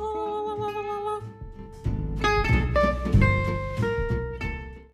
Oh.